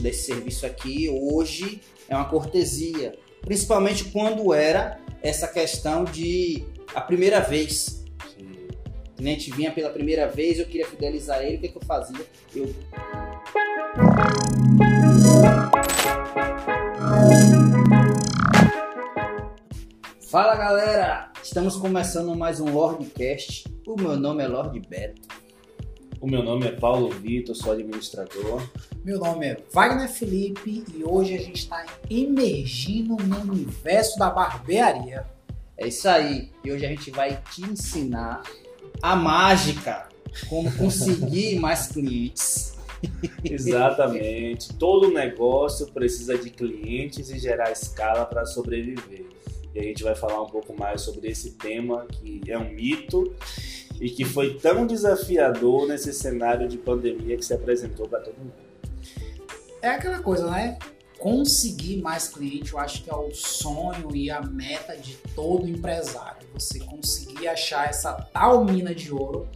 te dar esse serviço aqui, hoje é uma cortesia. Principalmente quando era essa questão de a primeira vez. O cliente vinha pela primeira vez, eu queria fidelizar ele, o que, que eu fazia? Eu. Fala galera, estamos começando mais um Lordcast. O meu nome é Lord Beto. O meu nome é Paulo Vitor, sou administrador. Meu nome é Wagner Felipe e hoje a gente está emergindo no universo da barbearia. É isso aí. E hoje a gente vai te ensinar a mágica, como conseguir mais clientes. Exatamente. Todo negócio precisa de clientes e gerar escala para sobreviver. E a gente vai falar um pouco mais sobre esse tema que é um mito e que foi tão desafiador nesse cenário de pandemia que se apresentou para todo mundo. É aquela coisa, né? Conseguir mais cliente, eu acho que é o sonho e a meta de todo empresário. Você conseguir achar essa tal mina de ouro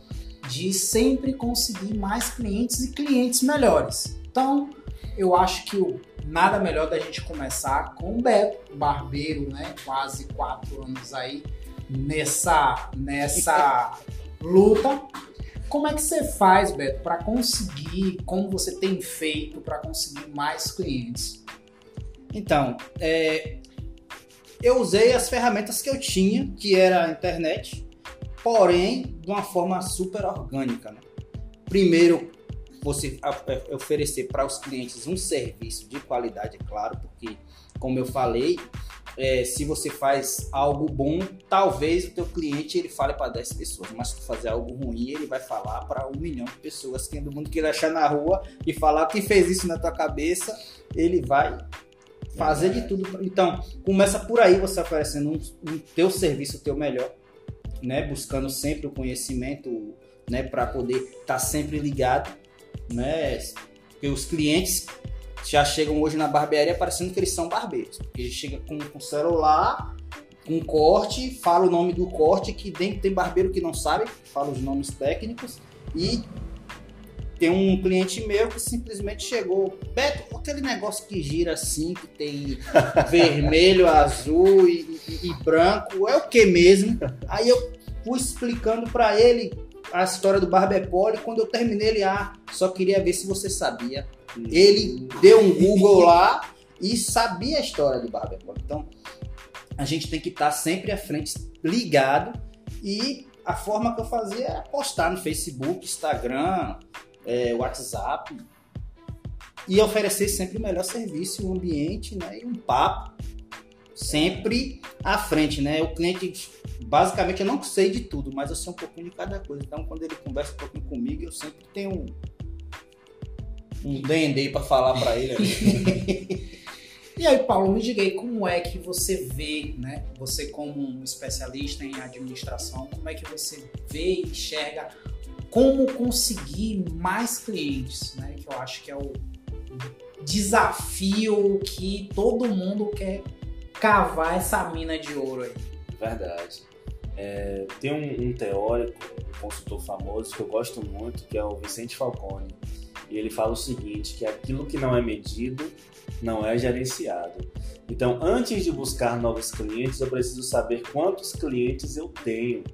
de sempre conseguir mais clientes e clientes melhores. Então, eu acho que o nada melhor da gente começar com o Beto, barbeiro, né? Quase quatro anos aí nessa nessa luta. Como é que você faz, Beto, para conseguir, como você tem feito para conseguir mais clientes? Então, é, eu usei as ferramentas que eu tinha, que era a internet, porém de uma forma super orgânica. Né? Primeiro, você é, oferecer para os clientes um serviço de qualidade, é claro, porque, como eu falei, é, se você faz algo bom, talvez o teu cliente ele fale para 10 pessoas, mas se tu fazer algo ruim, ele vai falar para um milhão de pessoas, quem do mundo que ele achar na rua e falar quem fez isso na tua cabeça, ele vai fazer de tudo. Então, começa por aí você oferecendo um, um teu serviço, o teu melhor, né? Buscando sempre o conhecimento, né? Para poder estar tá sempre ligado, né? Porque os clientes já chegam hoje na barbearia parecendo que eles são barbeiros. Porque ele chega com, com celular, com corte, fala o nome do corte, que tem, tem barbeiro que não sabe, fala os nomes técnicos, e tem um cliente meu que simplesmente chegou, Beto, aquele negócio que gira assim, que tem vermelho, azul e, e, e, branco, é o que mesmo? Aí eu fui explicando para ele a história do Barbepoli, quando eu terminei ele, ah, só queria ver se você sabia. Ele deu um Google lá e sabia a história do Barbepoli. Então, a gente tem que estar sempre à frente, ligado, e a forma que eu fazia era postar no Facebook, Instagram, é, WhatsApp e oferecer sempre o melhor serviço, um ambiente né, e um papo sempre à frente, né? O cliente, basicamente, eu não sei de tudo, mas eu sei um pouquinho de cada coisa. Então, quando ele conversa um pouquinho comigo, eu sempre tenho um, D&D para falar para ele. e aí, Paulo, me diga aí, como é que você vê, né? Você como um especialista em administração, como é que você vê e enxerga como conseguir mais clientes, né? Que eu acho que é o desafio que todo mundo quer cavar essa mina de ouro aí. Verdade. É, tem um, um, teórico, um consultor famoso que eu gosto muito, que é o Vicente Falcone. E ele fala o seguinte, que aquilo que não é medido não é gerenciado. Então, antes de buscar novos clientes, eu preciso saber quantos clientes eu tenho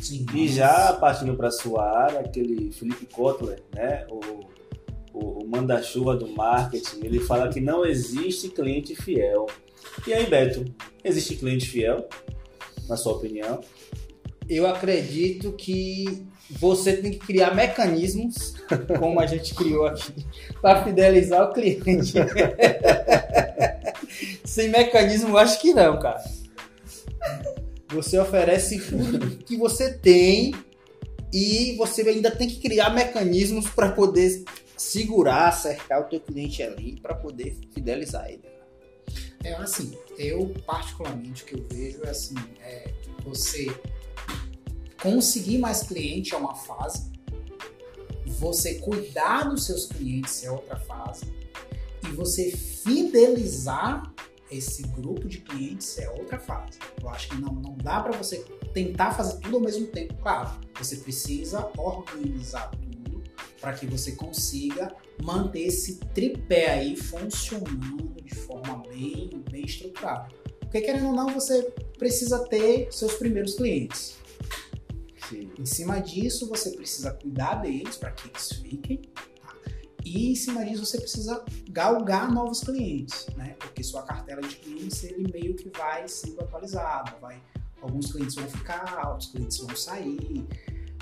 Sim, e já partindo para sua área, aquele Felipe Kotler, né, o, o, o manda-chuva do marketing, ele fala que não existe cliente fiel. E aí, Beto, existe cliente fiel, na sua opinião? Eu acredito que você tem que criar mecanismos, como a gente criou aqui, para fidelizar o cliente. Sem mecanismo, eu acho que não, cara. Você oferece tudo que você tem e você ainda tem que criar mecanismos para poder segurar, cercar o teu cliente ali para poder fidelizar ele. É assim, eu particularmente o que eu vejo é assim, é você conseguir mais cliente é uma fase, você cuidar dos seus clientes é outra fase, e você fidelizar esse grupo de clientes é outra fase. Eu acho que não, não dá para você tentar fazer tudo ao mesmo tempo. Claro, você precisa organizar tudo para que você consiga manter esse tripé aí funcionando de forma bem, bem estruturada. Porque querendo ou não, você precisa ter seus primeiros clientes. Sim. Em cima disso, você precisa cuidar deles para que eles fiquem. tá? E em cima disso, você precisa galgar novos clientes, né? Porque sua cartela de clientes ele meio que vai sendo atualizada, vai alguns clientes vão ficar, outros clientes vão sair.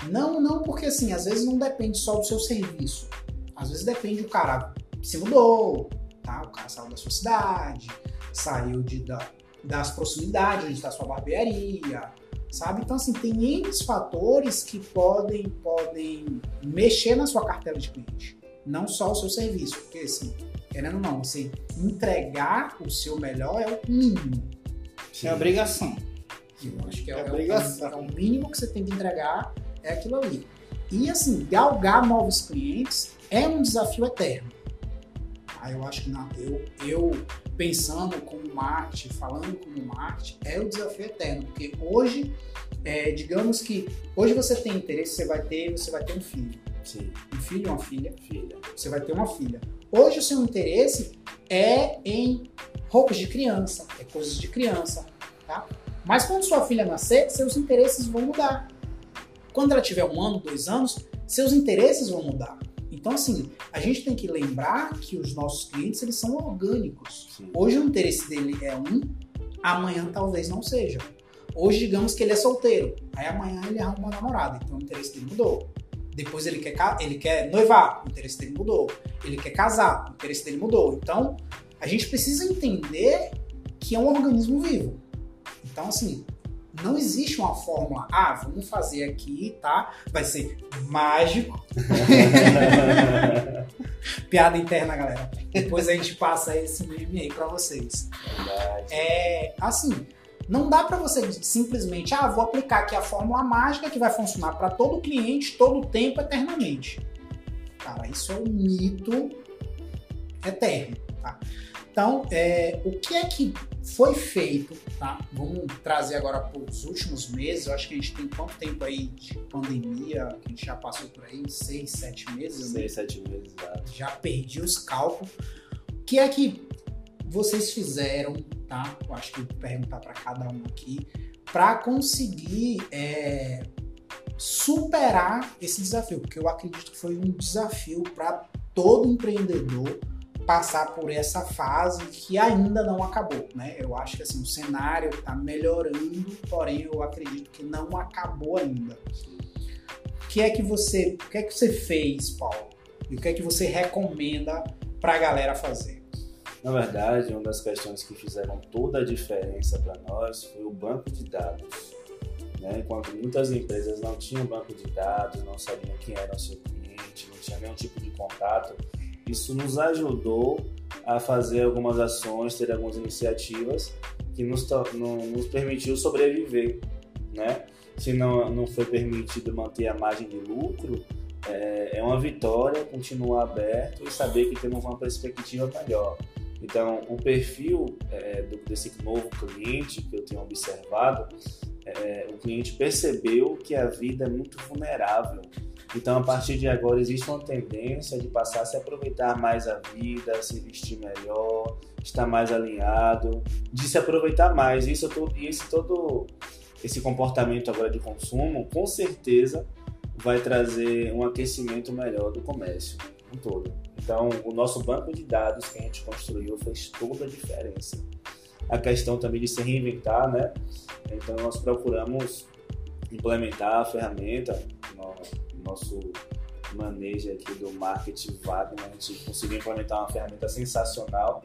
Não, não porque assim, às vezes não depende só do seu serviço. Às vezes depende o cara se mudou, tá? O cara saiu da sua cidade, saiu de, da, das proximidades onde está sua barbearia, sabe? Então, assim, tem N fatores que podem, podem mexer na sua cartela de cliente. Não só o seu serviço, porque, assim, querendo ou não, você entregar o seu melhor é o mínimo. É obrigação. Eu acho que é, É é o- obrigação. é o mínimo que você tem que entregar, é aquilo ali. E, assim, galgar novos clientes é um desafio eterno. Aí eu acho que não, eu, eu pensando como marketing, falando como marketing, é o desafio eterno, porque hoje, é, digamos que hoje você tem interesse, você vai ter, você vai ter um filho, Sim, um filho e uma filha, filha. você vai ter uma filha. Hoje o seu interesse é em roupas de criança, é coisas de criança, tá? Mas quando sua filha nascer, seus interesses vão mudar. Quando ela tiver um ano, dois anos, seus interesses vão mudar. Então, assim, a gente tem que lembrar que os nossos clientes, eles são orgânicos. Sim. Hoje o interesse dele é um, amanhã talvez não seja. Hoje, digamos que ele é solteiro, aí amanhã ele arruma uma namorada, então o interesse dele mudou. Depois ele quer, ele quer noivar, o interesse dele mudou. Ele quer casar, o interesse dele mudou. Então, a gente precisa entender que é um organismo vivo. Então, assim, não existe uma fórmula, ah, vamos fazer aqui, tá? Vai ser mágico. Piada interna, galera. Depois a gente passa esse meme aí pra vocês. Verdade. É, assim, não dá pra você simplesmente, ah, vou aplicar aqui a fórmula mágica que vai funcionar pra todo cliente, todo tempo, eternamente. Cara, isso é um mito eterno, tá? Então, é, o que é que foi feito, tá? Vamos trazer agora para os últimos meses. Eu acho que a gente tem quanto tempo aí de pandemia que a gente já passou por aí? Seis, sete meses, né? Seis, sete meses, exato. já perdi os cálculos. O que é que vocês fizeram, tá? Eu acho que eu vou perguntar para cada um aqui, para conseguir é, superar esse desafio, porque eu acredito que foi um desafio para todo empreendedor passar por essa fase que ainda não acabou, né? Eu acho que assim o cenário está melhorando, porém eu acredito que não acabou ainda. O que é que você, o que é que você fez, Paulo? E o que é que você recomenda para a galera fazer? Na verdade, uma das questões que fizeram toda a diferença para nós foi o banco de dados. Né? Enquanto muitas empresas não tinham banco de dados, não sabiam quem era o seu cliente, não tinha nenhum tipo de contato, isso nos ajudou a fazer algumas ações, ter algumas iniciativas que nos, nos permitiu sobreviver. Né? Se não, não foi permitido manter a margem de lucro, é, é uma vitória continuar aberto e saber que temos uma perspectiva melhor. Então, o perfil é, do- desse novo cliente que eu tenho observado, é, o cliente percebeu que a vida é muito vulnerável. Então, a partir de agora, existe uma tendência de passar a se aproveitar mais a vida, se vestir melhor, estar mais alinhado, de se aproveitar mais. Isso todo, esse todo esse comportamento agora de consumo, com certeza, vai trazer um aquecimento melhor do comércio um todo. Então, o nosso banco de dados que a gente construiu fez toda a diferença. A questão também de se reinventar, né? Então, nós procuramos implementar a ferramenta nosso manejo aqui do marketing Wagner. A gente conseguiu implementar uma ferramenta sensacional.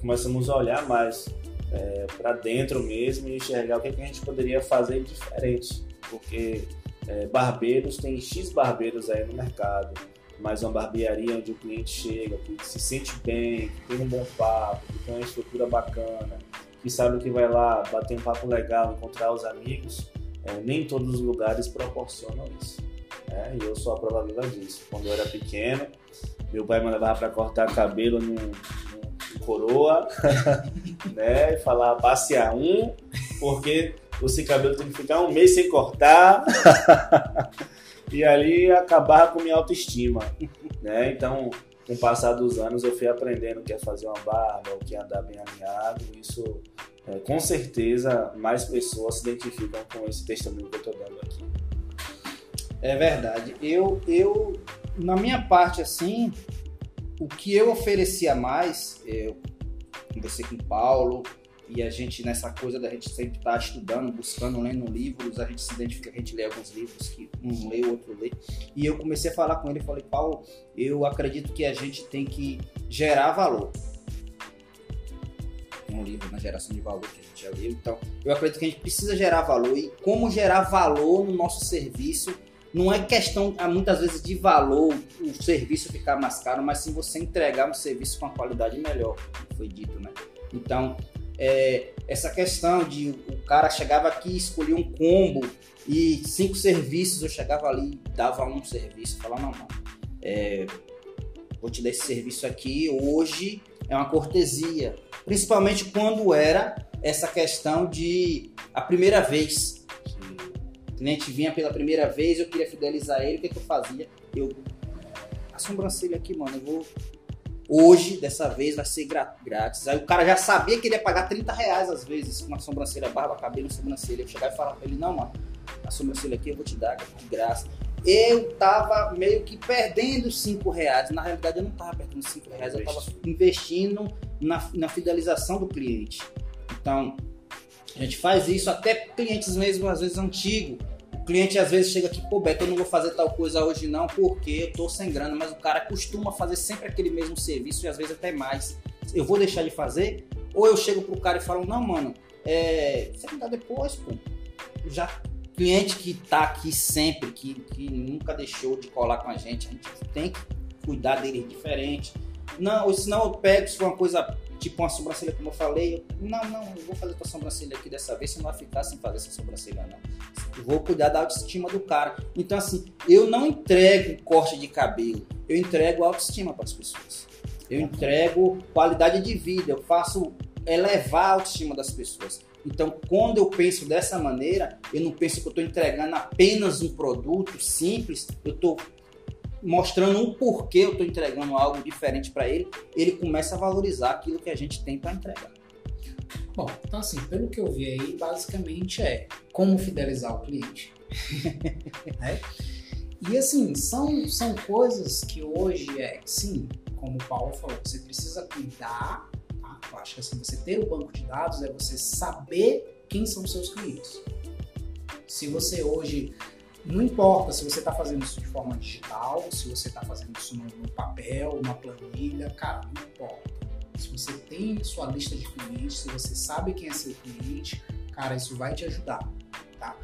Começamos a olhar mais é, para dentro mesmo e enxergar o que, que a gente poderia fazer diferente. Porque é, barbeiros, tem X barbeiros aí no mercado mas uma barbearia onde o cliente chega, que se sente bem, que tem um bom papo, que tem uma estrutura bacana, que sabe que vai lá bater um papo legal, encontrar os amigos, é, nem todos os lugares proporcionam isso. Né? E eu sou a prova viva disso. Quando eu era pequeno, meu pai me levava para cortar cabelo num, num coroa, né? E falava passear um, porque esse cabelo tem que ficar um mês sem cortar. e ali acabar com minha autoestima, né? Então, com o passar dos anos, eu fui aprendendo o que é fazer uma barba, o que é andar bem alinhado. Isso, é, com certeza, mais pessoas se identificam com esse testemunho que eu estou dando aqui. É verdade. Eu, eu, na minha parte, assim, o que eu oferecia mais, eu conversei com o Paulo, e a gente, nessa coisa da gente sempre estar tá estudando, buscando, lendo livros, a gente se identifica, a gente lê alguns livros que um lê, o outro lê. E eu comecei a falar com ele falei, Paulo, eu acredito que a gente tem que gerar valor. Um livro na geração de valor que a gente já leu. Então, eu acredito que a gente precisa gerar valor. E como gerar valor no nosso serviço não é questão, muitas vezes, de valor, o serviço ficar mais caro, mas sim você entregar um serviço com uma qualidade melhor, foi dito, né? Então, é, essa questão de o cara chegava aqui, escolhia um combo e cinco serviços, eu chegava ali, dava um serviço, falava, não, mano, é, vou te dar esse serviço aqui, hoje é uma cortesia, principalmente quando era essa questão de a primeira vez. O cliente vinha pela primeira vez, eu queria fidelizar ele, o que, que eu fazia? Eu, a sobrancelha aqui, mano, eu vou Hoje, dessa vez, vai ser grátis. Aí o cara já sabia que ele ia pagar 30 reais às vezes com uma sobrancelha, barba, cabelo, sobrancelha. Eu chegar e falar pra ele, não, mano, a sobrancelha aqui eu vou te dar de graça. Eu tava meio que perdendo 5 reais. Na realidade, eu não tava perdendo 5 reais, eu tava investindo na, na fidelização do cliente. Então, a gente faz isso até clientes mesmo, às vezes, antigos cliente às vezes chega aqui, pô, Beto, eu não vou fazer tal coisa hoje não, porque eu tô sem grana, mas o cara costuma fazer sempre aquele mesmo serviço e às vezes até mais. Eu vou deixar de fazer? Ou eu chego pro cara e falo, não, mano, é, você me dá depois, pô. Já cliente que tá aqui sempre, que, que nunca deixou de colar com a gente, a gente tem que cuidar dele diferente. Não, ou senão eu pego, se for uma coisa tipo uma sobrancelha, como eu falei, eu, não, não, eu vou fazer tua sobrancelha aqui dessa vez, você não vai ficar sem fazer essa sobrancelha, não. Eu vou cuidar da autoestima do cara. Então, assim, eu não entrego corte de cabelo, eu entrego autoestima para as pessoas. Eu entrego qualidade de vida, eu faço elevar a autoestima das pessoas. Então, quando eu penso dessa maneira, eu não penso que eu estou entregando apenas um produto simples, eu estou mostrando um porquê eu estou entregando algo diferente para ele, ele começa a valorizar aquilo que a gente tem para entregar. Bom, então assim, pelo que eu vi aí, basicamente é como fidelizar o cliente. né? E assim, são, são coisas que hoje é, sim, como o Paulo falou, você precisa cuidar, tá? Eu acho que assim, você ter o banco de dados é você saber quem são os seus clientes. Se você hoje não importa se você está fazendo isso de forma digital, se você está fazendo isso no, papel, numa planilha, cara, não importa. Se você tem sua lista de clientes, se você sabe quem é seu cliente, cara, isso vai te ajudar, tá?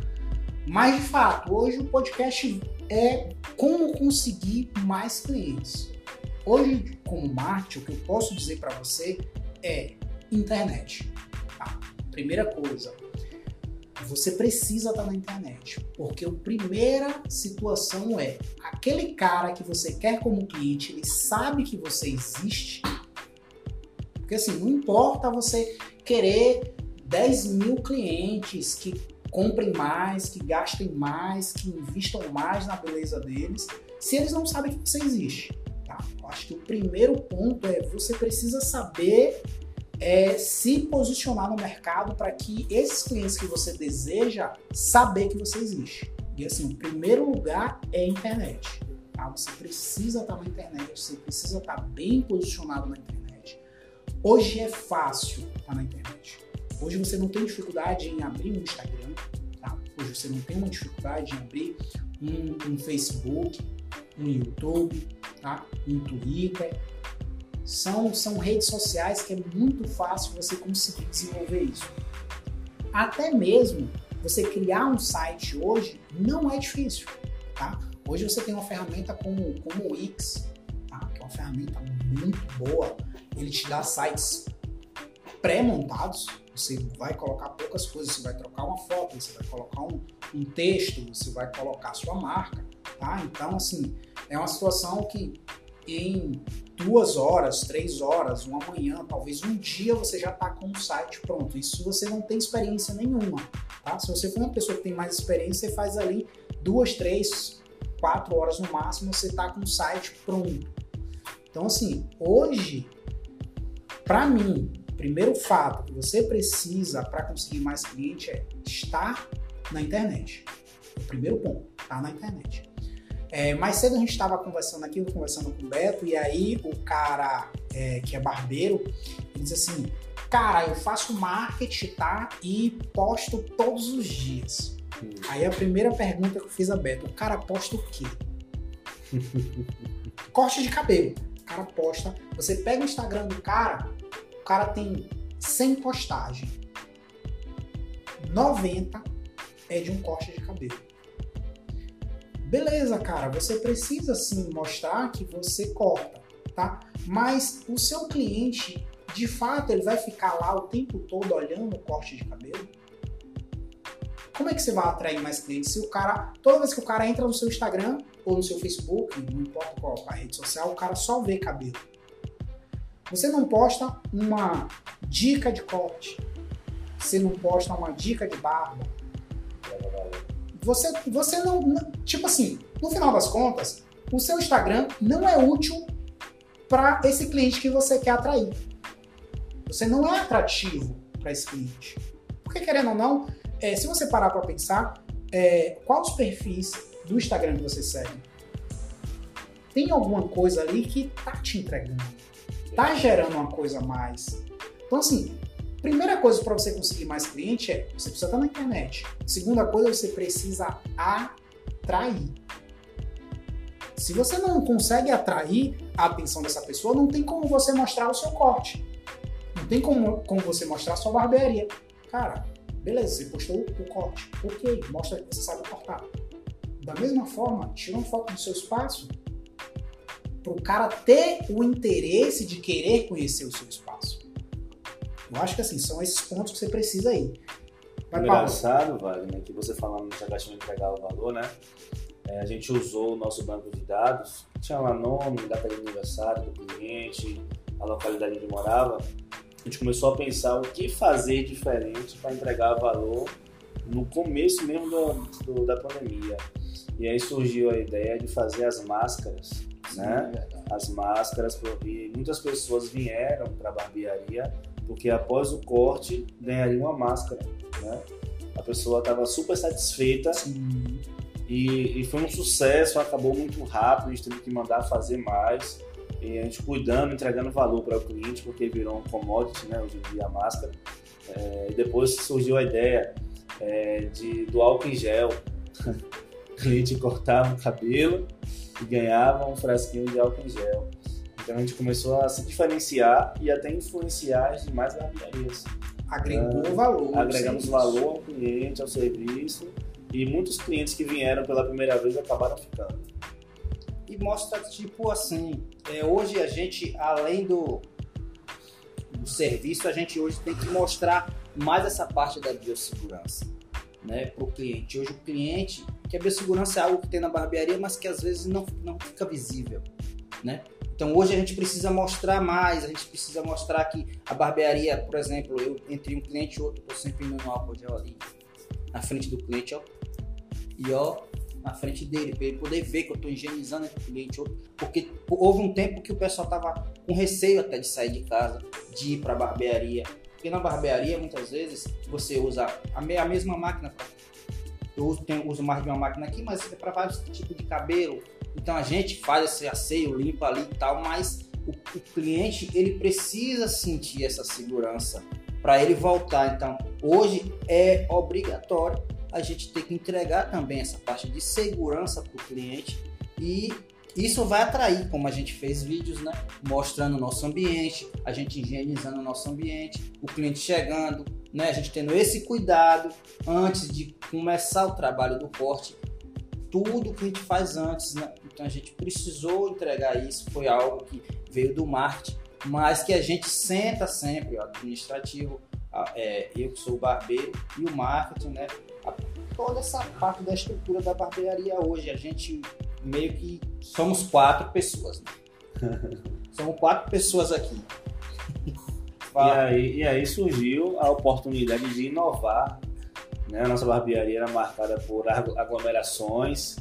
Mas de fato, hoje o podcast é como conseguir mais clientes. Hoje, como marketing, o que eu posso dizer para você é internet. Tá? Primeira coisa, você precisa estar na internet, porque a primeira situação é aquele cara que você quer como cliente, ele sabe que você existe. Porque assim, não importa você querer 10 mil clientes que comprem mais, que gastem mais, que investam mais na beleza deles, se eles não sabem que você existe. Tá? Eu acho que o primeiro ponto é você precisa saber é, se posicionar no mercado para que esses clientes que você deseja saber que você existe. E assim, o primeiro lugar é a internet. Tá? Você precisa estar na internet, você precisa estar bem posicionado na internet. Hoje é fácil estar na internet. Hoje você não tem dificuldade em abrir um Instagram, tá? Hoje você não tem uma dificuldade em abrir um, um Facebook, um YouTube, tá? um Twitter, são, são redes sociais que é muito fácil você conseguir desenvolver isso. Até mesmo você criar um site hoje não é difícil, tá? Hoje você tem uma ferramenta como, como o Wix, tá? que é uma ferramenta muito boa. Ele te dá sites pré-montados, você vai colocar poucas coisas, você vai trocar uma foto, você vai colocar um, um texto, você vai colocar sua marca, tá? Então, assim, é uma situação que em duas horas, três horas, uma manhã, talvez um dia você já está com o site pronto. Isso você não tem experiência nenhuma. Tá? Se você for uma pessoa que tem mais experiência, você faz ali duas, três, quatro horas no máximo, você tá com o site pronto. Então, assim, hoje, para mim, o primeiro fato que você precisa para conseguir mais cliente é estar na internet. O primeiro ponto, estar na internet. É, mais cedo a gente estava conversando aqui, conversando com o Beto, e aí o cara é, que é barbeiro, ele diz assim, cara, eu faço marketing, tá? E posto todos os dias. Hum. Aí a primeira pergunta que eu fiz a Beto, o cara posta o quê? Corte de cabelo. O cara posta. Você pega o Instagram do cara, o cara tem 100 postagens. 90 é de um corte de cabelo. Beleza, cara, você precisa sim mostrar que você corta, tá? Mas o seu cliente, de fato, ele vai ficar lá o tempo todo olhando o corte de cabelo? Como é que você vai atrair mais clientes se o cara, toda vez que o cara entra no seu Instagram ou no seu Facebook, não importa qual a rede social, o cara só vê cabelo. Você não posta uma dica de corte, você não posta uma dica de barba, você, você não, Tipo assim, no final das contas, o seu Instagram não é útil para esse cliente que você quer atrair. Você não é atrativo para esse cliente. Porque, querendo ou não, é, se você parar para pensar, é, quais os perfis do Instagram que você segue? Tem alguma coisa ali que tá te entregando, tá gerando uma coisa a mais. Então, assim, Primeira coisa para você conseguir mais cliente é você precisa estar na internet. Segunda coisa, você precisa atrair. Se você não consegue atrair a atenção dessa pessoa, não tem como você mostrar o seu corte. Não tem como, como você mostrar a sua barbearia. Cara, beleza, você postou o corte. Ok, mostra que você sabe cortar. Da mesma forma, tira uma foto do seu espaço para o cara ter o interesse de querer conhecer o seu espaço. Eu acho que assim, são esses pontos que você precisa aí. Vai, Engraçado, Wagner, que você falando de de entregar o valor, né? É, a gente usou o nosso banco de dados, tinha lá nome, data de aniversário do cliente, a localidade onde morava. A gente começou a pensar o que fazer diferente para entregar valor no começo mesmo do, do, da pandemia. E aí surgiu a ideia de fazer as máscaras, Sim, né? É as máscaras, porque muitas pessoas vieram para a barbearia porque após o corte ganharia uma máscara, né? A pessoa estava super satisfeita e, e, foi um sucesso, acabou muito rápido, a gente teve que mandar fazer mais, e a gente cuidando, entregando valor para o cliente, porque virou um commodity, né, hoje em dia a máscara. É, e depois surgiu a ideia é, de, do álcool em gel. o cliente cortava o cabelo e ganhava um frasquinho de álcool em gel. Então a gente começou a se diferenciar e até influenciar as demais barbearias. Agregou então, valor. Agregamos valor ao cliente, ao serviço e muitos clientes que vieram pela primeira vez acabaram ficando. E mostra, tipo assim, é, hoje a gente, além do, do serviço, a gente hoje tem que mostrar mais essa parte da biossegurança né, para o cliente. Hoje o cliente, que a biossegurança é algo que tem na barbearia, mas que às vezes não, não fica visível. Né? Então hoje a gente precisa mostrar mais, a gente precisa mostrar que a barbearia, por exemplo, eu entre um cliente e outro, estou sempre no álcool gel ali na frente do cliente, ó, e ó, na frente dele, para ele poder ver que eu estou higienizando o cliente, porque houve um tempo que o pessoal tava com receio até de sair de casa, de ir para a barbearia, porque na barbearia muitas vezes você usa a, mesma máquina, eu uso, tenho, uso mais de uma máquina aqui, mas é para vários tipos de cabelo, então a gente faz esse asseio, limpa ali e tal, mas o, o cliente ele precisa sentir essa segurança para ele voltar. Então hoje é obrigatório a gente ter que entregar também essa parte de segurança para o cliente e isso vai atrair, como a gente fez vídeos, né? Mostrando o nosso ambiente, a gente higienizando o nosso ambiente, o cliente chegando, né? A gente tendo esse cuidado antes de começar o trabalho do corte, tudo que a gente faz antes, né? Então a gente precisou entregar isso, foi algo que veio do marketing, mas que a gente senta sempre, o administrativo, é, eu que sou o barbeiro e o marketing, né? toda essa parte da estrutura da barbearia hoje, a gente meio que somos quatro pessoas, né? somos quatro pessoas aqui. e, aí, e aí surgiu a oportunidade de inovar. Né? A nossa barbearia era marcada por aglomerações,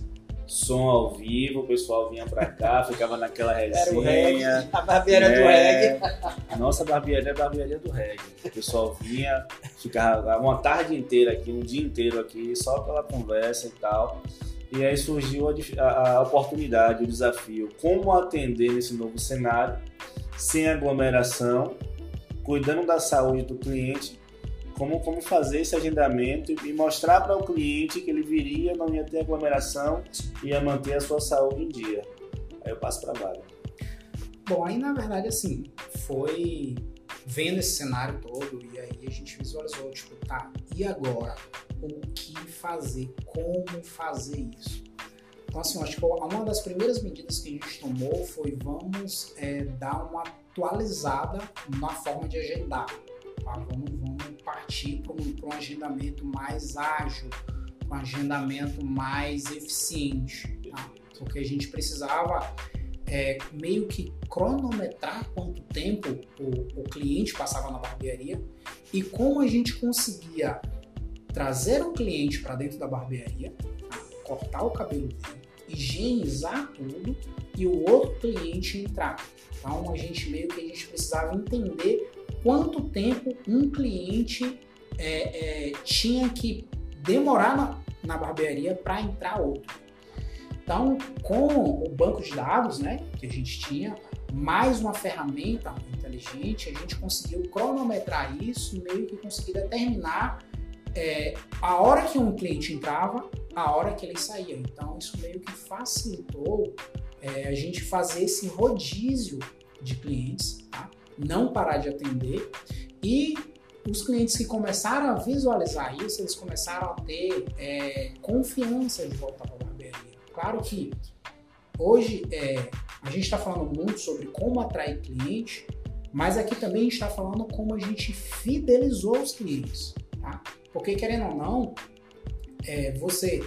som ao vivo, o pessoal vinha pra cá, ficava naquela Era o reggae, resenha. a barbearia do É. reggae. A nossa barbearia é a barbearia do reggae. O pessoal vinha, ficava uma tarde inteira aqui, um dia inteiro aqui, só pela conversa e tal. E aí surgiu a- a oportunidade, o desafio, como atender nesse novo cenário, sem aglomeração, cuidando da saúde do cliente, como, como fazer esse agendamento e- e mostrar para o cliente que ele viria, não ia ter aglomeração, ia manter a sua saúde em dia. Aí eu passo para vaga. Bom, aí na verdade, assim, foi vendo esse cenário todo e aí a gente visualizou, tipo, tá, e agora? O que fazer? Como fazer isso? Então, assim, eu acho que uma das primeiras medidas que a gente tomou foi vamos é, dar uma atualizada na forma de agendar. tá? Vamos, vamos partir para um, agendamento mais ágil, um agendamento mais eficiente, tá? porque a gente precisava é, meio que cronometrar quanto tempo o, o cliente passava na barbearia e como a gente conseguia trazer o cliente para dentro da barbearia, tá? cortar o cabelo dele, higienizar tudo e o outro cliente entrar. Então a gente meio que a gente precisava entender quanto tempo um cliente é, é, tinha que demorar na, na barbearia para entrar outro. Então, com o banco de dados né, que a gente tinha, mais uma ferramenta inteligente, a gente conseguiu cronometrar isso, meio que conseguir determinar é, a hora que um cliente entrava, a hora que ele saía. Então, isso meio que facilitou é, a gente fazer esse rodízio de clientes, tá? Não parar de atender e os clientes que começaram a visualizar isso, eles começaram a ter é, confiança de voltar para a barbearia. Claro que hoje é, a gente está falando muito sobre como atrair cliente, mas aqui também está falando como a gente fidelizou os clientes, tá? Porque querendo ou não, é, você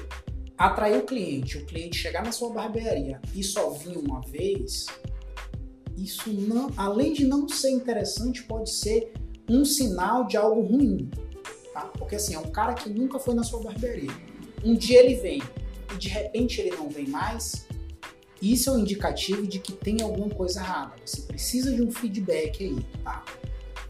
atrair o cliente, o cliente chegar na sua barbearia e só vir uma vez, isso não, além de não ser interessante, pode ser um sinal de algo ruim, tá? Porque assim, é um cara que nunca foi na sua barbearia. Um dia ele vem e de repente ele não vem mais, isso é um indicativo de que tem alguma coisa errada. Você precisa de um feedback aí, tá?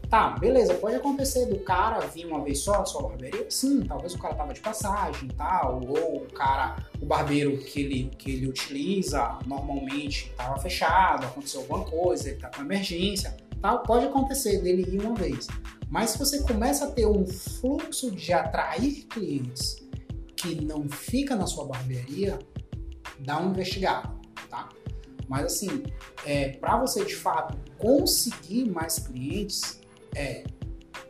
Tá, beleza, pode acontecer do cara vir uma vez só na sua barbearia? Sim, talvez o cara tava de passagem tal, ou o cara, o barbeiro que ele, que ele utiliza normalmente tava fechado, aconteceu alguma coisa, ele tá com emergência, tal, pode acontecer dele ir uma vez. Mas se você começa a ter um fluxo de atrair clientes que não fica na sua barbearia, dá uma investigada, tá? Mas assim, é, para você de fato conseguir mais clientes, é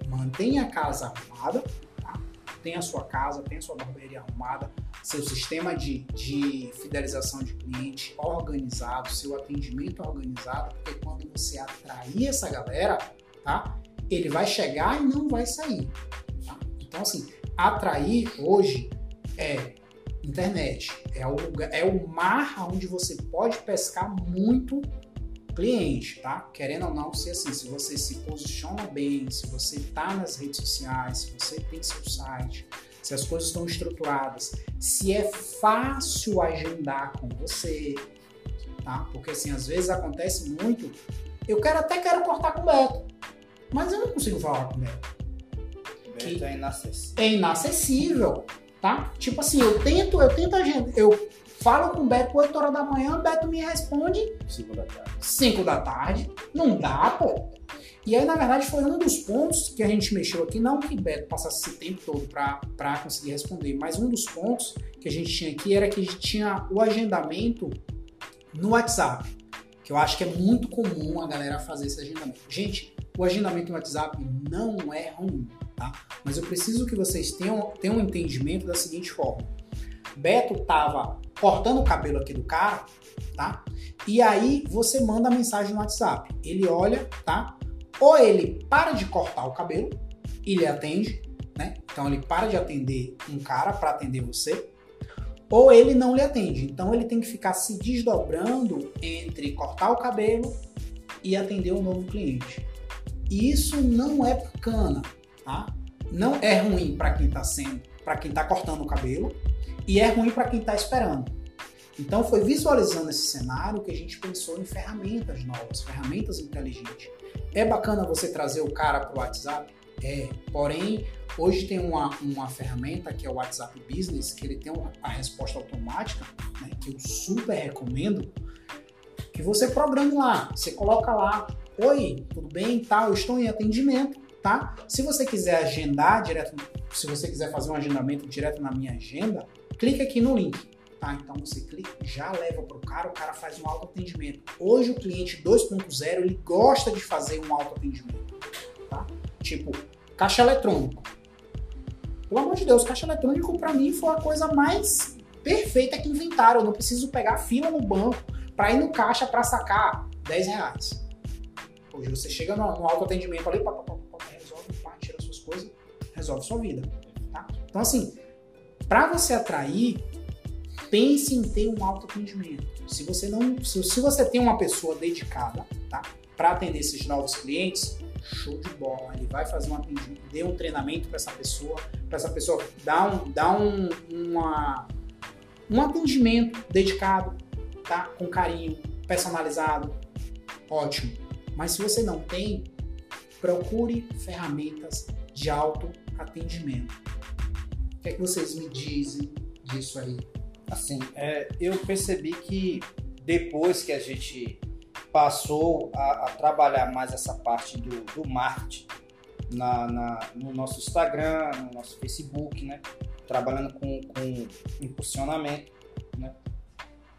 mantenha a casa arrumada, tá? tenha a sua casa, tenha a sua barbearia arrumada, seu sistema de, de fidelização de cliente organizado, seu atendimento organizado, porque quando você atrair essa galera, tá? Ele vai chegar e não vai sair. Tá? Então, assim, atrair hoje é internet, é o, lugar, é o mar onde você pode pescar muito cliente, tá? Querendo ou não ser assim, se você se posiciona bem, se você tá nas redes sociais, se você tem seu site, se as coisas estão estruturadas, se é fácil agendar com você, tá? Porque assim, às vezes acontece muito, eu quero até quero cortar com o Beto, mas eu não consigo falar com o Beto. Beto é inacessível. É inacessível, tá? Tipo assim, eu tento, eu tento agendar, eu falo com o Beto 8 horas da manhã, o Beto me responde Segunda tarde. 5 da tarde. Não dá, pô. E aí, na verdade, foi um dos pontos que a gente mexeu aqui. Não que Beto passasse esse tempo todo para conseguir responder, mas um dos pontos que a gente tinha aqui era que a gente tinha o agendamento no WhatsApp. Que eu acho que é muito comum a galera fazer esse agendamento. Gente, o agendamento no WhatsApp não é ruim, tá? Mas eu preciso que vocês tenham, tenham um entendimento da seguinte forma. Beto tava cortando o cabelo aqui do cara, tá? E aí você manda a mensagem no WhatsApp. Ele olha, tá? Ou ele para de cortar o cabelo e lhe atende, né? Então ele para de atender um cara para atender você. Ou ele não lhe atende. Então ele tem que ficar se desdobrando entre cortar o cabelo e atender um novo cliente. E isso não é bacana, tá? Não é ruim para quem tá sendo, para quem tá cortando o cabelo e é ruim para quem tá esperando. Então foi visualizando esse cenário que a gente pensou em ferramentas novas, ferramentas inteligentes. É bacana você trazer o cara para o WhatsApp? É. Porém, hoje tem uma, uma ferramenta que é o WhatsApp Business, que ele tem uma, a resposta automática, né, que eu super recomendo, que você programe lá. Você coloca lá, oi, tudo bem? Tá, eu estou em atendimento, tá? Se você quiser agendar direto, se você quiser fazer um agendamento direto na minha agenda, clique aqui no link. Tá, então você clica, já leva para o cara, o cara faz um autoatendimento. Hoje o cliente 2.0 ele gosta de fazer um autoatendimento. Tá? Tipo, caixa eletrônico. Pelo amor de Deus, caixa eletrônico para mim foi a coisa mais perfeita que inventaram. Eu não preciso pegar fila no banco para ir no caixa para sacar 10 reais. Hoje você chega no, no autoatendimento ali, pá, pá, pá, resolve, pá, tira suas coisas, resolve sua vida. Tá? Então, assim, para você atrair pense em ter um autoatendimento. Se você não, se, se você tem uma pessoa dedicada, tá, para atender esses novos clientes, show de bola. Ele vai fazer um atendimento, dê um treinamento para essa pessoa, para essa pessoa dar um, dar um, uma, um atendimento dedicado, tá, com carinho, personalizado, ótimo. Mas se você não tem, procure ferramentas de autoatendimento. O que é que vocês me dizem disso aí? Assim, é, eu percebi que depois que a gente passou a, a trabalhar mais essa parte do, do marketing na, na, no nosso Instagram, no nosso Facebook, né? Trabalhando com, com impulsionamento, né?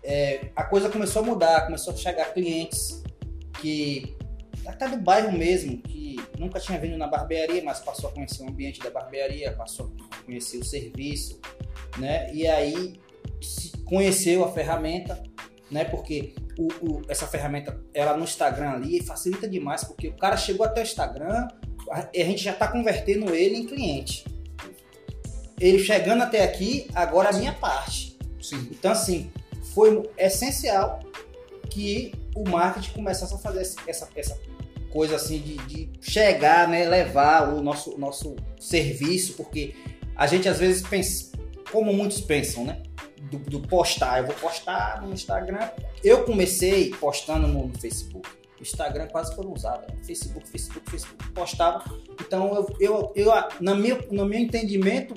É, a coisa começou a mudar, começou a chegar clientes que até do bairro mesmo, que nunca tinha vindo na barbearia, mas passou a conhecer o ambiente da barbearia, passou a conhecer o serviço, né? E aí conheceu a ferramenta, né? Porque o, o, essa ferramenta, ela no Instagram ali, facilita demais, porque o cara chegou até o Instagram, a, a gente já está convertendo ele em cliente. Ele chegando até aqui, agora a minha parte. Sim. Então, assim, foi essencial que o marketing começasse a fazer essa, essa coisa assim de, de chegar, né, levar o nosso, nosso serviço, porque a gente às vezes pensa, como muitos pensam, né? do, do, postar. Eu vou postar no Instagram. Eu comecei postando no, no Facebook. O Instagram quase que eu não usava. Facebook, Facebook, Facebook. Postava. Então, eu, eu, eu no, meu, no meu entendimento,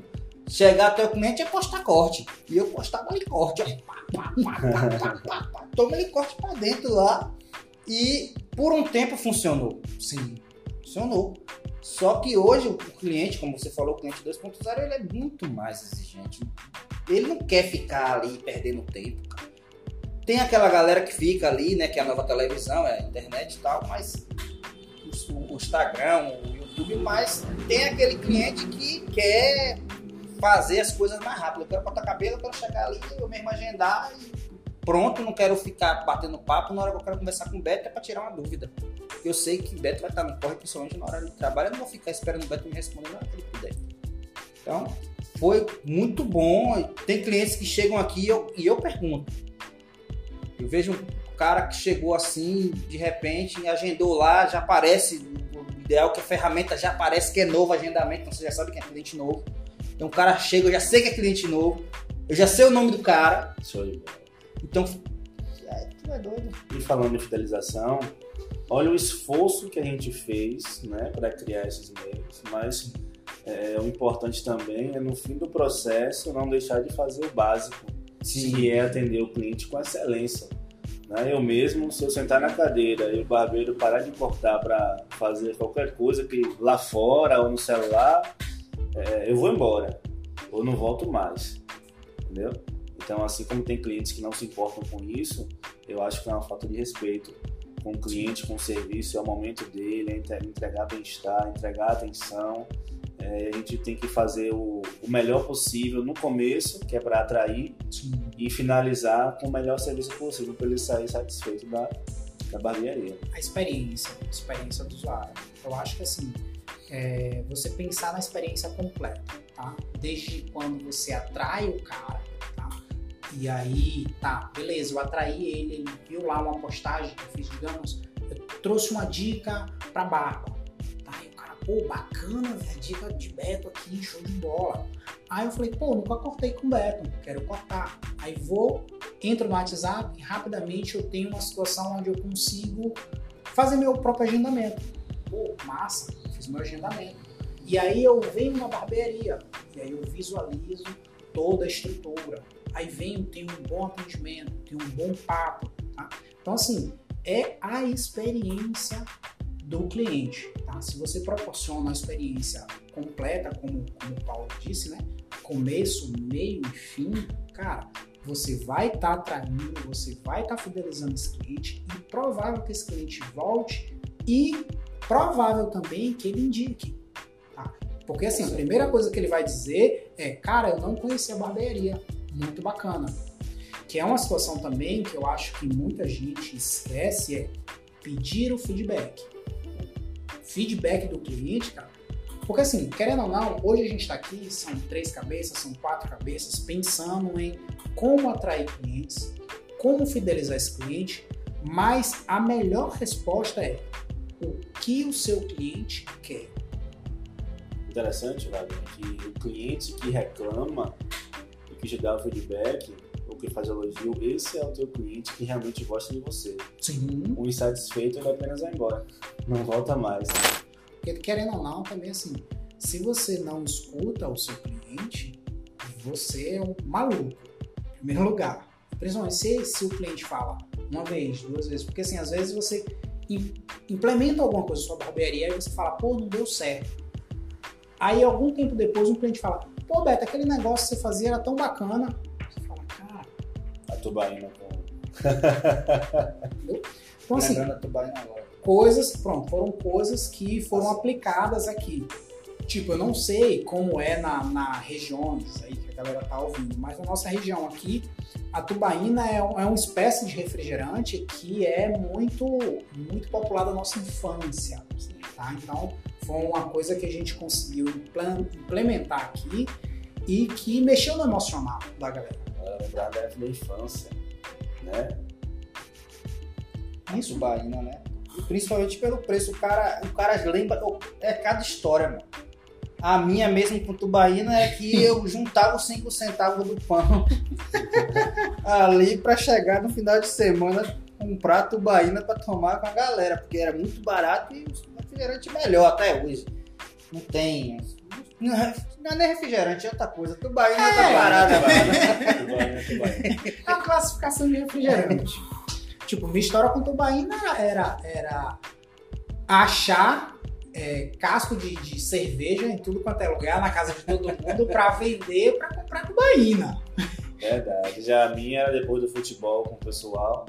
chegar até o cliente é postar corte. E eu postava ali corte. Toma ele corte para dentro lá. E por um tempo funcionou. Sim, funcionou. Só que hoje o cliente, como você falou, o cliente 2.0, ele é muito mais exigente. Ele não quer ficar ali perdendo tempo, cara. Tem aquela galera que fica ali, né, que é a nova televisão, é a internet e tal, mas o, o Instagram, o YouTube, mas tem aquele cliente que quer fazer as coisas mais rápido. Eu quero cortar cabelo, eu quero chegar ali, eu mesmo agendar e pronto, não quero ficar batendo papo na hora que eu quero conversar com o Beto é para tirar uma dúvida. Eu sei que o Beto vai estar no corre, principalmente na hora de trabalho, eu não vou ficar esperando o Beto me responder na hora que ele puder. Então, foi muito bom. Tem clientes que chegam aqui e eu, e eu pergunto. Eu vejo um cara que chegou assim, de repente, agendou lá, já aparece, o ideal é que a ferramenta já aparece que é novo agendamento, então você já sabe que é cliente novo. Então o cara chega, eu já sei que é cliente novo, eu já sei o nome do cara. Então, é, tu é doido. E falando em fidelização, olha o esforço que a gente fez, né, para criar esses meios, mas é, o importante também é no fim do processo não deixar de fazer o básico, Sim. que é atender o cliente com excelência. Né? Eu mesmo, se eu sentar na cadeira e o barbeiro parar de cortar para fazer qualquer coisa que lá fora ou no celular, é, eu vou embora ou não volto mais, entendeu? Então, assim como tem clientes que não se importam com isso, eu acho que é uma falta de respeito com o cliente, com o serviço, é o momento dele, é entregar bem-estar, entregar atenção. É, a gente tem que fazer o, o, melhor possível no começo, que é para atrair, Sim. e finalizar com o melhor serviço possível para ele sair satisfeito da, da barbearia. A experiência, a experiência do usuário. Eu acho que assim, é, você pensar na experiência completa, tá? Desde quando você atrai o cara, tá? E aí, tá, beleza, eu atraí ele, ele viu lá uma postagem que eu fiz, digamos, eu trouxe uma dica para barba pô, bacana, velho, dica de Beto aqui, show de bola. Aí eu falei, pô, nunca cortei com Beto, quero cortar. Aí vou, entro no WhatsApp e rapidamente eu tenho uma situação onde eu consigo fazer meu próprio agendamento. Pô, massa, fiz meu agendamento. E aí eu venho na barbearia, e aí eu visualizo toda a estrutura. Aí venho, tenho um bom atendimento, tenho um bom papo. Tá? Então, assim, é a experiência do cliente. Tá? Se você proporciona uma experiência completa, como, como o Paulo disse, né? começo, meio e fim, cara, você vai estar tá atraindo, você vai estar tá fidelizando esse cliente e provável que esse cliente volte e provável também que ele indique. Tá? Porque assim, a primeira coisa que ele vai dizer é, cara, eu não conhecia a barbearia, muito bacana. Que é uma situação também que eu acho que muita gente esquece é pedir o feedback. Feedback do cliente, cara. Porque assim, querendo ou não, hoje a gente está aqui, são três cabeças, são quatro cabeças, pensando em como atrair clientes, como fidelizar esse cliente, mas a melhor resposta é o que o seu cliente quer. Interessante, Wagner, que o cliente que reclama e que te dá o feedback ou que faz elogio, esse é o teu cliente que realmente gosta de você. Sim. O insatisfeito ele apenas vai embora, não volta mais. Porque querendo ou não, também assim, se você não escuta o seu cliente, você é um maluco, em primeiro lugar. Principalmente se, se o cliente fala uma vez, duas vezes, porque assim, às vezes você implementa alguma coisa na sua barbearia e você fala, pô, não deu certo. Aí algum tempo depois um cliente fala, pô, Beto, aquele negócio que você fazia era tão bacana. Você fala, cara. A tubaína com. Então assim. coisas, pronto, foram coisas que foram aplicadas aqui. Tipo, eu não sei como é na, na regiões aí que a galera tá ouvindo, mas na nossa região aqui, a tubaína é, é uma espécie de refrigerante que é muito, muito popular da nossa infância, tá? Então, foi uma coisa que a gente conseguiu implementar aqui e que mexeu no emocional da galera. Lembrar da infância, né? Isso, tubaína, né? principalmente pelo preço. O cara, o cara lembra. É cada história, mano. A minha mesmo com tubaína é que eu juntava os 5 centavos do pão ali para chegar no final de semana comprar tubaína para tomar com a galera, porque era muito barato e refrigerante melhor até hoje. Não tem. Não é, nem refrigerante, é outra coisa. Tubaína é, tá parada. Tubaína, tubaína. É uma classificação de refrigerante. Tipo, minha história com tubaína era, era achar é, casco de, de, cerveja em tudo quanto é lugar, na casa de todo mundo, para vender, para comprar tubaína. Verdade. Já a minha era depois do futebol com o pessoal.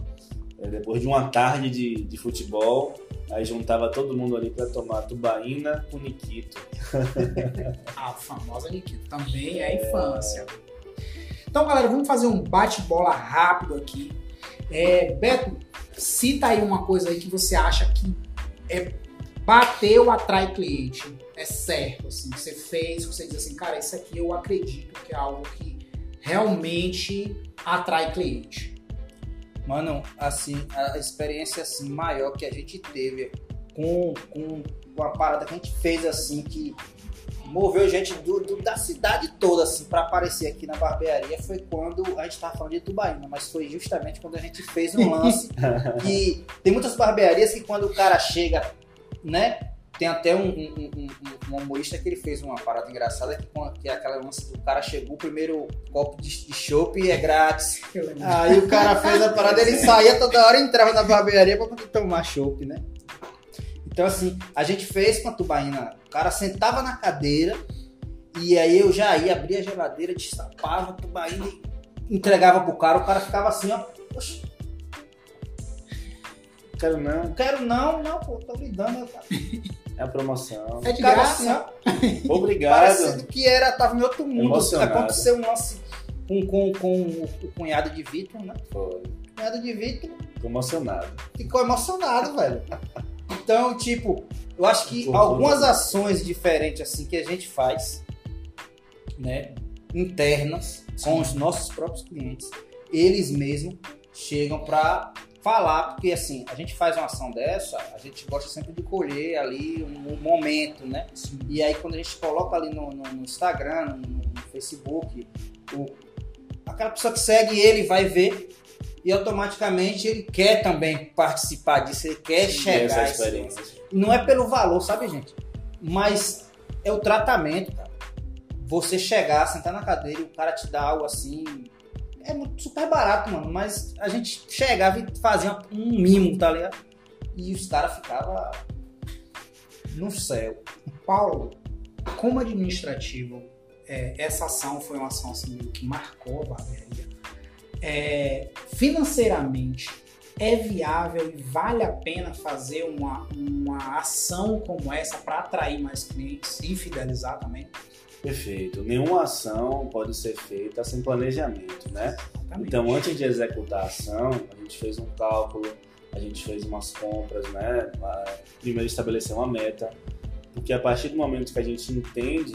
É, depois de uma tarde de, de futebol, aí juntava todo mundo ali para tomar tubaína com Nikito. a famosa Nikito. Também é infância. Então, galera, vamos fazer um bate-bola rápido aqui é, Beto, cita aí uma coisa aí que você acha que é bateu, atrai cliente. É certo, assim, você fez, você diz assim, cara, isso aqui eu acredito que é algo que realmente atrai cliente. Mano, assim, a experiência assim maior que a gente teve com, com, com a parada que a gente fez assim que moveu gente do, do, da cidade toda, assim, para aparecer aqui na barbearia foi quando a gente tava falando de Tubaína, mas foi justamente quando a gente fez um lance que tem muitas barbearias que quando o cara chega, né, tem até um, um, um, um, humorista que ele fez uma parada engraçada que, que é aquela lance do cara chegou, o primeiro copo de, de chopp é grátis. Aí o cara fez a parada, ele saía toda hora e entrava na barbearia pra poder tomar chopp, né? Então, assim, a gente fez com a tubaína. O cara sentava na cadeira e aí eu já ia, abria a geladeira, destapava a tubaína e entregava pro cara. O cara ficava assim, ó. Poxa. Quero não. Quero não, não, pô, tô me dando. É a promoção. É de graça. Assim, Obrigado. Parecendo que era, tava em outro mundo. Emocionado. Aconteceu um lance com, com, com o cunhado de Vitor, né? Foi. Cunhado de Vitor. Ficou emocionado. Ficou emocionado, velho. Então, tipo, eu acho que algumas ações diferentes assim que a gente faz, né, internas Sim. com os nossos próprios clientes, eles mesmos chegam para falar, porque assim, a gente faz uma ação dessa, a gente gosta sempre de colher ali um, um momento, né? Sim. E aí quando a gente coloca ali no, no, no Instagram, no, no, Facebook, o, aquela pessoa que segue ele vai ver e automaticamente ele quer também participar disso, ele quer Sim, chegar essa a esse- experiência. Não é pelo valor, sabe, gente? Mas é o tratamento, cara. Você chegar, sentar na cadeira e o cara te dá algo assim. É super barato, mano. Mas a gente chegava e fazia um mimo, tá ligado? E os caras ficavam no céu. Paulo, como administrativo, é, essa ação foi uma ação assim, que marcou a barbearia. É, financeiramente, é viável e vale a pena fazer uma, uma ação como essa para atrair mais clientes e fidelizar também? Perfeito. Nenhuma ação pode ser feita sem planejamento, né? Exatamente. Então, antes de executar a ação, a gente fez um cálculo, a gente fez umas compras, né? Primeiro estabelecer uma meta, porque a partir do momento que a gente entende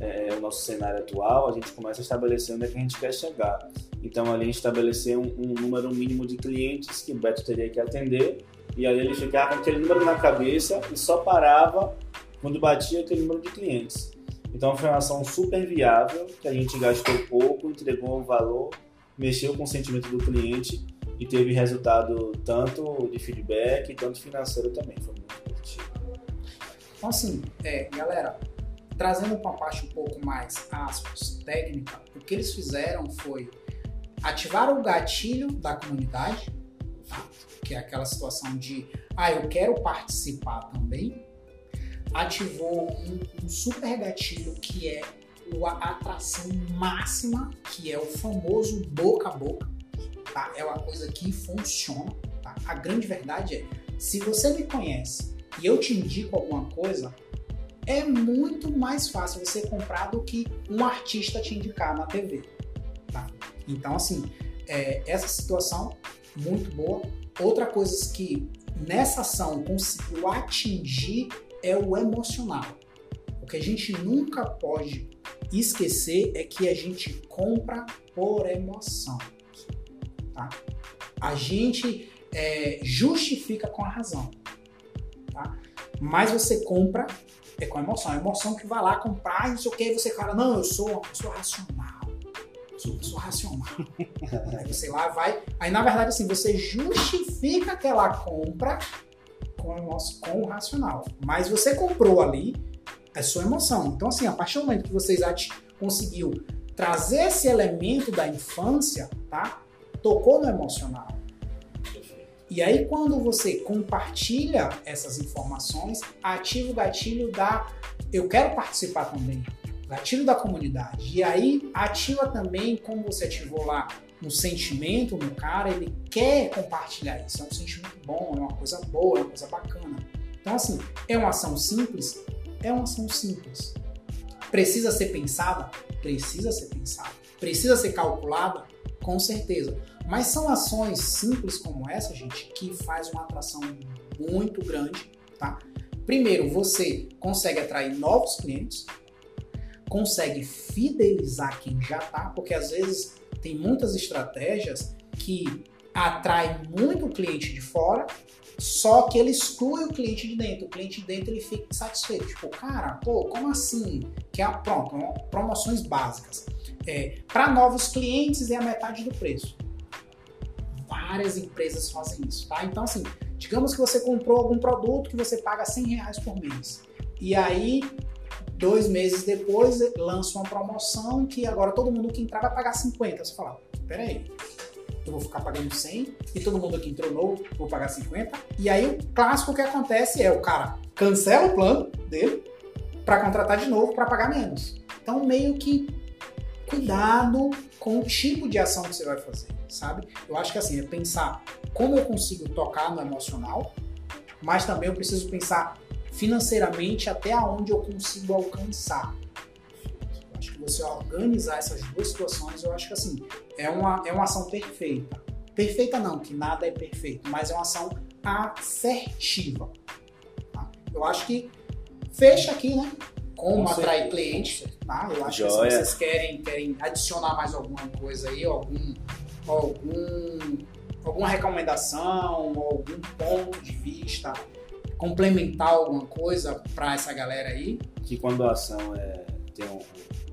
é, o nosso cenário atual, a gente começa a estabelecer onde é que a gente quer chegar. Então, ali a gente estabeleceu um, um número mínimo de clientes que o Beto teria que atender, e aí ele ficava com aquele número na cabeça e só parava quando batia aquele número de clientes. Então, foi uma ação super viável, que a gente gastou pouco, entregou um valor mexeu com o sentimento do cliente e teve resultado tanto de feedback tanto financeiro também. Foi muito positivo. Então, assim, é, galera, trazendo para uma parte um pouco mais, aspas, técnica, o que eles fizeram foi ativar o gatilho da comunidade, que é aquela situação de, ah, eu quero participar também. Ativou um, um super gatilho que é a atração máxima, que é o famoso boca a boca. Tá? É uma coisa que funciona. Tá? A grande verdade é, se você me conhece e eu te indico alguma coisa, é muito mais fácil você comprar do que um artista te indicar na TV. Tá? Então, assim, é, essa situação muito boa. Outra coisa que nessa ação conseguiu atingir é o emocional. O que a gente nunca pode esquecer é que a gente compra por emoção. Tá? A gente é, justifica com a razão. Tá? Mas você compra é com emoção. A emoção que vai lá comprar e não sei o que, você fala, não, eu sou uma pessoa racional. Sou uma pessoa racional. aí você lá vai. Aí na verdade, assim, você justifica aquela compra com, emo- com o racional. Mas você comprou ali, é sua emoção. Então, assim, a partir do momento que vocês ati- conseguiu trazer esse elemento da infância, tá? Tocou no emocional. E aí, quando você compartilha essas informações, ativa o gatilho da eu quero participar também, gatilho da comunidade. E aí, ativa também, como você ativou lá um sentimento no cara, ele quer compartilhar isso. É um sentimento bom, é uma coisa boa, é uma coisa bacana. Então, assim, é uma ação simples? É uma ação simples. Precisa ser pensada? Precisa ser pensada. Precisa ser calculada? Com certeza. Mas são ações simples como essa, gente, que faz uma atração muito grande, tá? Primeiro, você consegue atrair novos clientes, consegue fidelizar quem já tá, porque às vezes tem muitas estratégias que atraem muito cliente de fora, só que ele exclui o cliente de dentro. O cliente de dentro ele fica insatisfeito. Tipo, cara, pô, como assim? Que é a, pronto, uma- promoções básicas. É, para novos clientes é a metade do preço. Várias empresas fazem isso, tá? Então, assim, digamos que você comprou algum produto que você paga 100 reais por mês. E aí, dois meses depois, lança uma promoção que agora todo mundo que entrar vai pagar 50. Você fala, peraí, eu vou ficar pagando 100 e todo mundo que entrou novo vou pagar 50. E aí, o clássico que acontece é o cara cancela o plano dele para contratar de novo para pagar menos. Então, meio que cuidado com o tipo de ação que você vai fazer, sabe? Eu acho que assim, é pensar como eu consigo tocar no emocional, mas também eu preciso pensar financeiramente até onde eu consigo alcançar. Eu acho que você organizar essas duas situações, eu acho que assim, é uma, é uma ação perfeita. Perfeita não, que nada é perfeito, mas é uma ação assertiva. tá? Eu acho que fecha aqui, né? Como Com atrair certeza, cliente, tá? Eu acho que Joia. se vocês querem, querem adicionar mais alguma coisa aí, algum, algum, alguma recomendação, algum ponto de vista, complementar alguma coisa para essa galera aí. Que quando a ação é, tem um,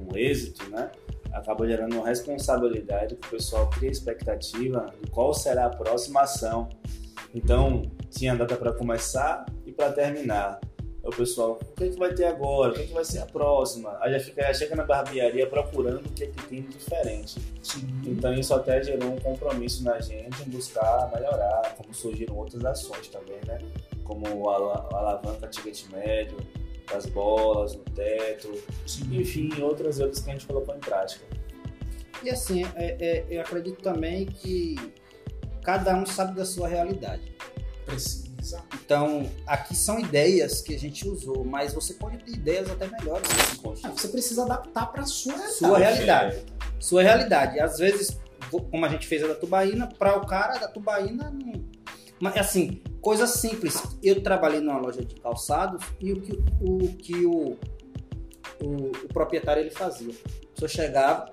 um êxito, né? acaba gerando uma responsabilidade que o pessoal cria expectativa de qual será a próxima ação. Então, tinha data para começar e para terminar. O pessoal, o que, é que vai ter agora? O que, é que vai ser a próxima? Aí já, fica, já chega na barbearia procurando o que, é que tem de diferente. Sim. Então isso até gerou um compromisso na gente em buscar melhorar, como surgiram outras ações também, né? Como a, a alavanca ticket médio, das bolas no teto, Sim. enfim, outras outras que a gente colocou em prática. E assim, é- é- eu acredito também que cada um sabe da sua realidade. Precisa. Então, aqui são ideias que a gente usou, mas você pode ter ideias até melhores. Você precisa adaptar para sua realidade. Sua realidade. Sua realidade. Às vezes, como a gente fez a da Tubaína, para o cara da Tubaína, não... mas assim, coisa simples. Eu trabalhei numa loja de calçados e o que o, que o, o, o proprietário ele fazia. A pessoa chegava,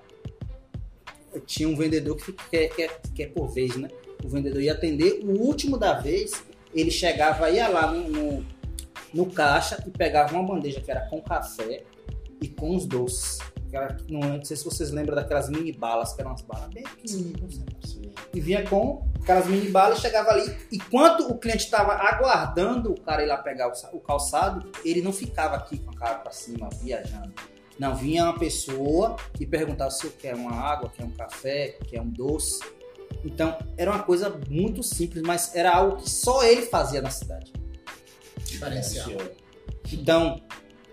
tinha um vendedor que, que, que é por vez, né? O vendedor ia atender, o último da vez, ele chegava, ia lá no, no, no caixa e pegava uma bandeja que era com café e com os doces. Aquela- não, não sei se vocês lembram daquelas mini balas, que eram umas balas bem pequenininhas. E vinha com aquelas mini balas, chegava ali. Enquanto o cliente estava aguardando o cara ir lá pegar o calçado, ele não ficava aqui com a cara para cima, viajando. Não, vinha uma pessoa e perguntava se eu quer uma água, quer um café, quer um doce. Então, era uma coisa muito simples, mas era algo que só ele fazia na cidade. Diferencial. Então,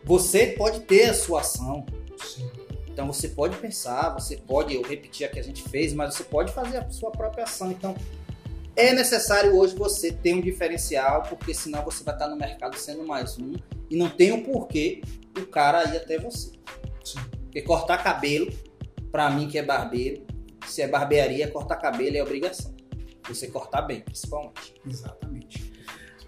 você pode ter a sua ação, Sim. Então você pode pensar, você pode, eu repetir a que a gente fez, mas você pode fazer a sua própria ação. Então, é necessário hoje você ter um diferencial, porque senão você vai estar no mercado sendo mais um e não tem o porquê o cara ir até você. Sim. Porque cortar cabelo, pra mim que é barbeiro, se é barbearia, cortar cabelo é obrigação. Você cortar bem, principalmente. Exatamente.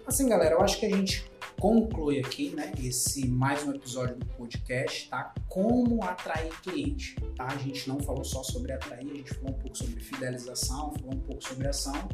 Assim, galera, eu acho que a gente conclui aqui, né, esse mais um episódio do podcast, tá? Como atrair cliente, tá? A gente não falou só sobre atrair, a gente falou um pouco sobre fidelização, falou um pouco sobre ação.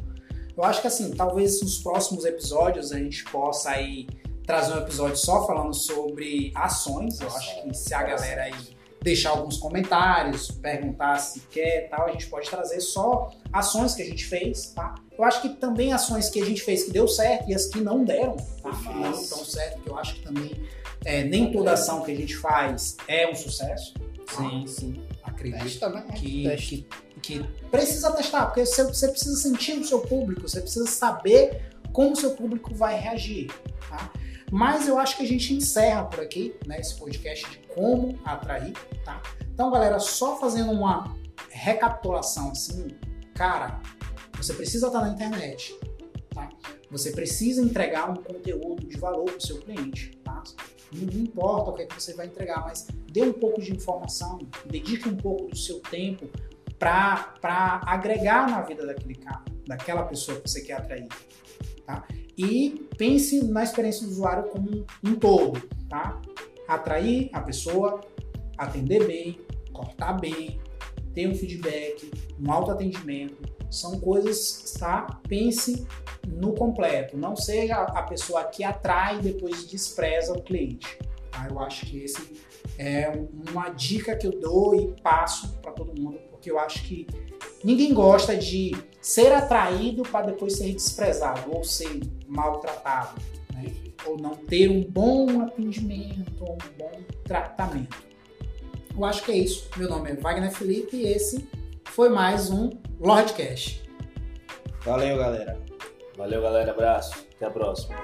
Eu acho que assim, talvez nos próximos episódios a gente possa aí trazer um episódio só falando sobre ações. Eu acho que se a galera aí deixar alguns comentários, perguntar se quer, tal, a gente pode trazer só ações que a gente fez, tá? Eu acho que também ações que a gente fez que deu certo e as que não deram, tá? Não tão certo, que eu acho que também é, nem toda ação que a gente faz é um sucesso. Sim, sim. Acredito Testa, né? que, que, que precisa testar, porque você, você precisa sentir o seu público, você precisa saber como o seu público vai reagir, tá? Mas eu acho que a gente encerra por aqui, né, esse podcast de como atrair, tá? Então, galera, só fazendo uma recapitulação assim, cara, você precisa estar na internet, tá? Você precisa entregar um conteúdo de valor para o seu cliente, tá? Não importa o que, é que você vai entregar, mas dê um pouco de informação, dedique um pouco do seu tempo para agregar na vida daquele cara, daquela pessoa que você quer atrair, tá? E pense na experiência do usuário como um todo, tá? Atrair a pessoa, atender bem, cortar bem, ter um feedback, um autoatendimento, são coisas, tá? Pense no completo, não seja a pessoa que atrai e depois despreza o cliente. Tá? Eu acho que esse é uma dica que eu dou e passo para todo mundo, porque eu acho que ninguém gosta de ser atraído para depois ser desprezado ou ser maltratado, né? ou não ter um bom atendimento, ou um bom tratamento. Eu acho que é isso. Meu nome é Wagner Felipe e esse foi mais um Lordcast. Valeu, galera. Valeu, galera. Abraço. Até a próxima.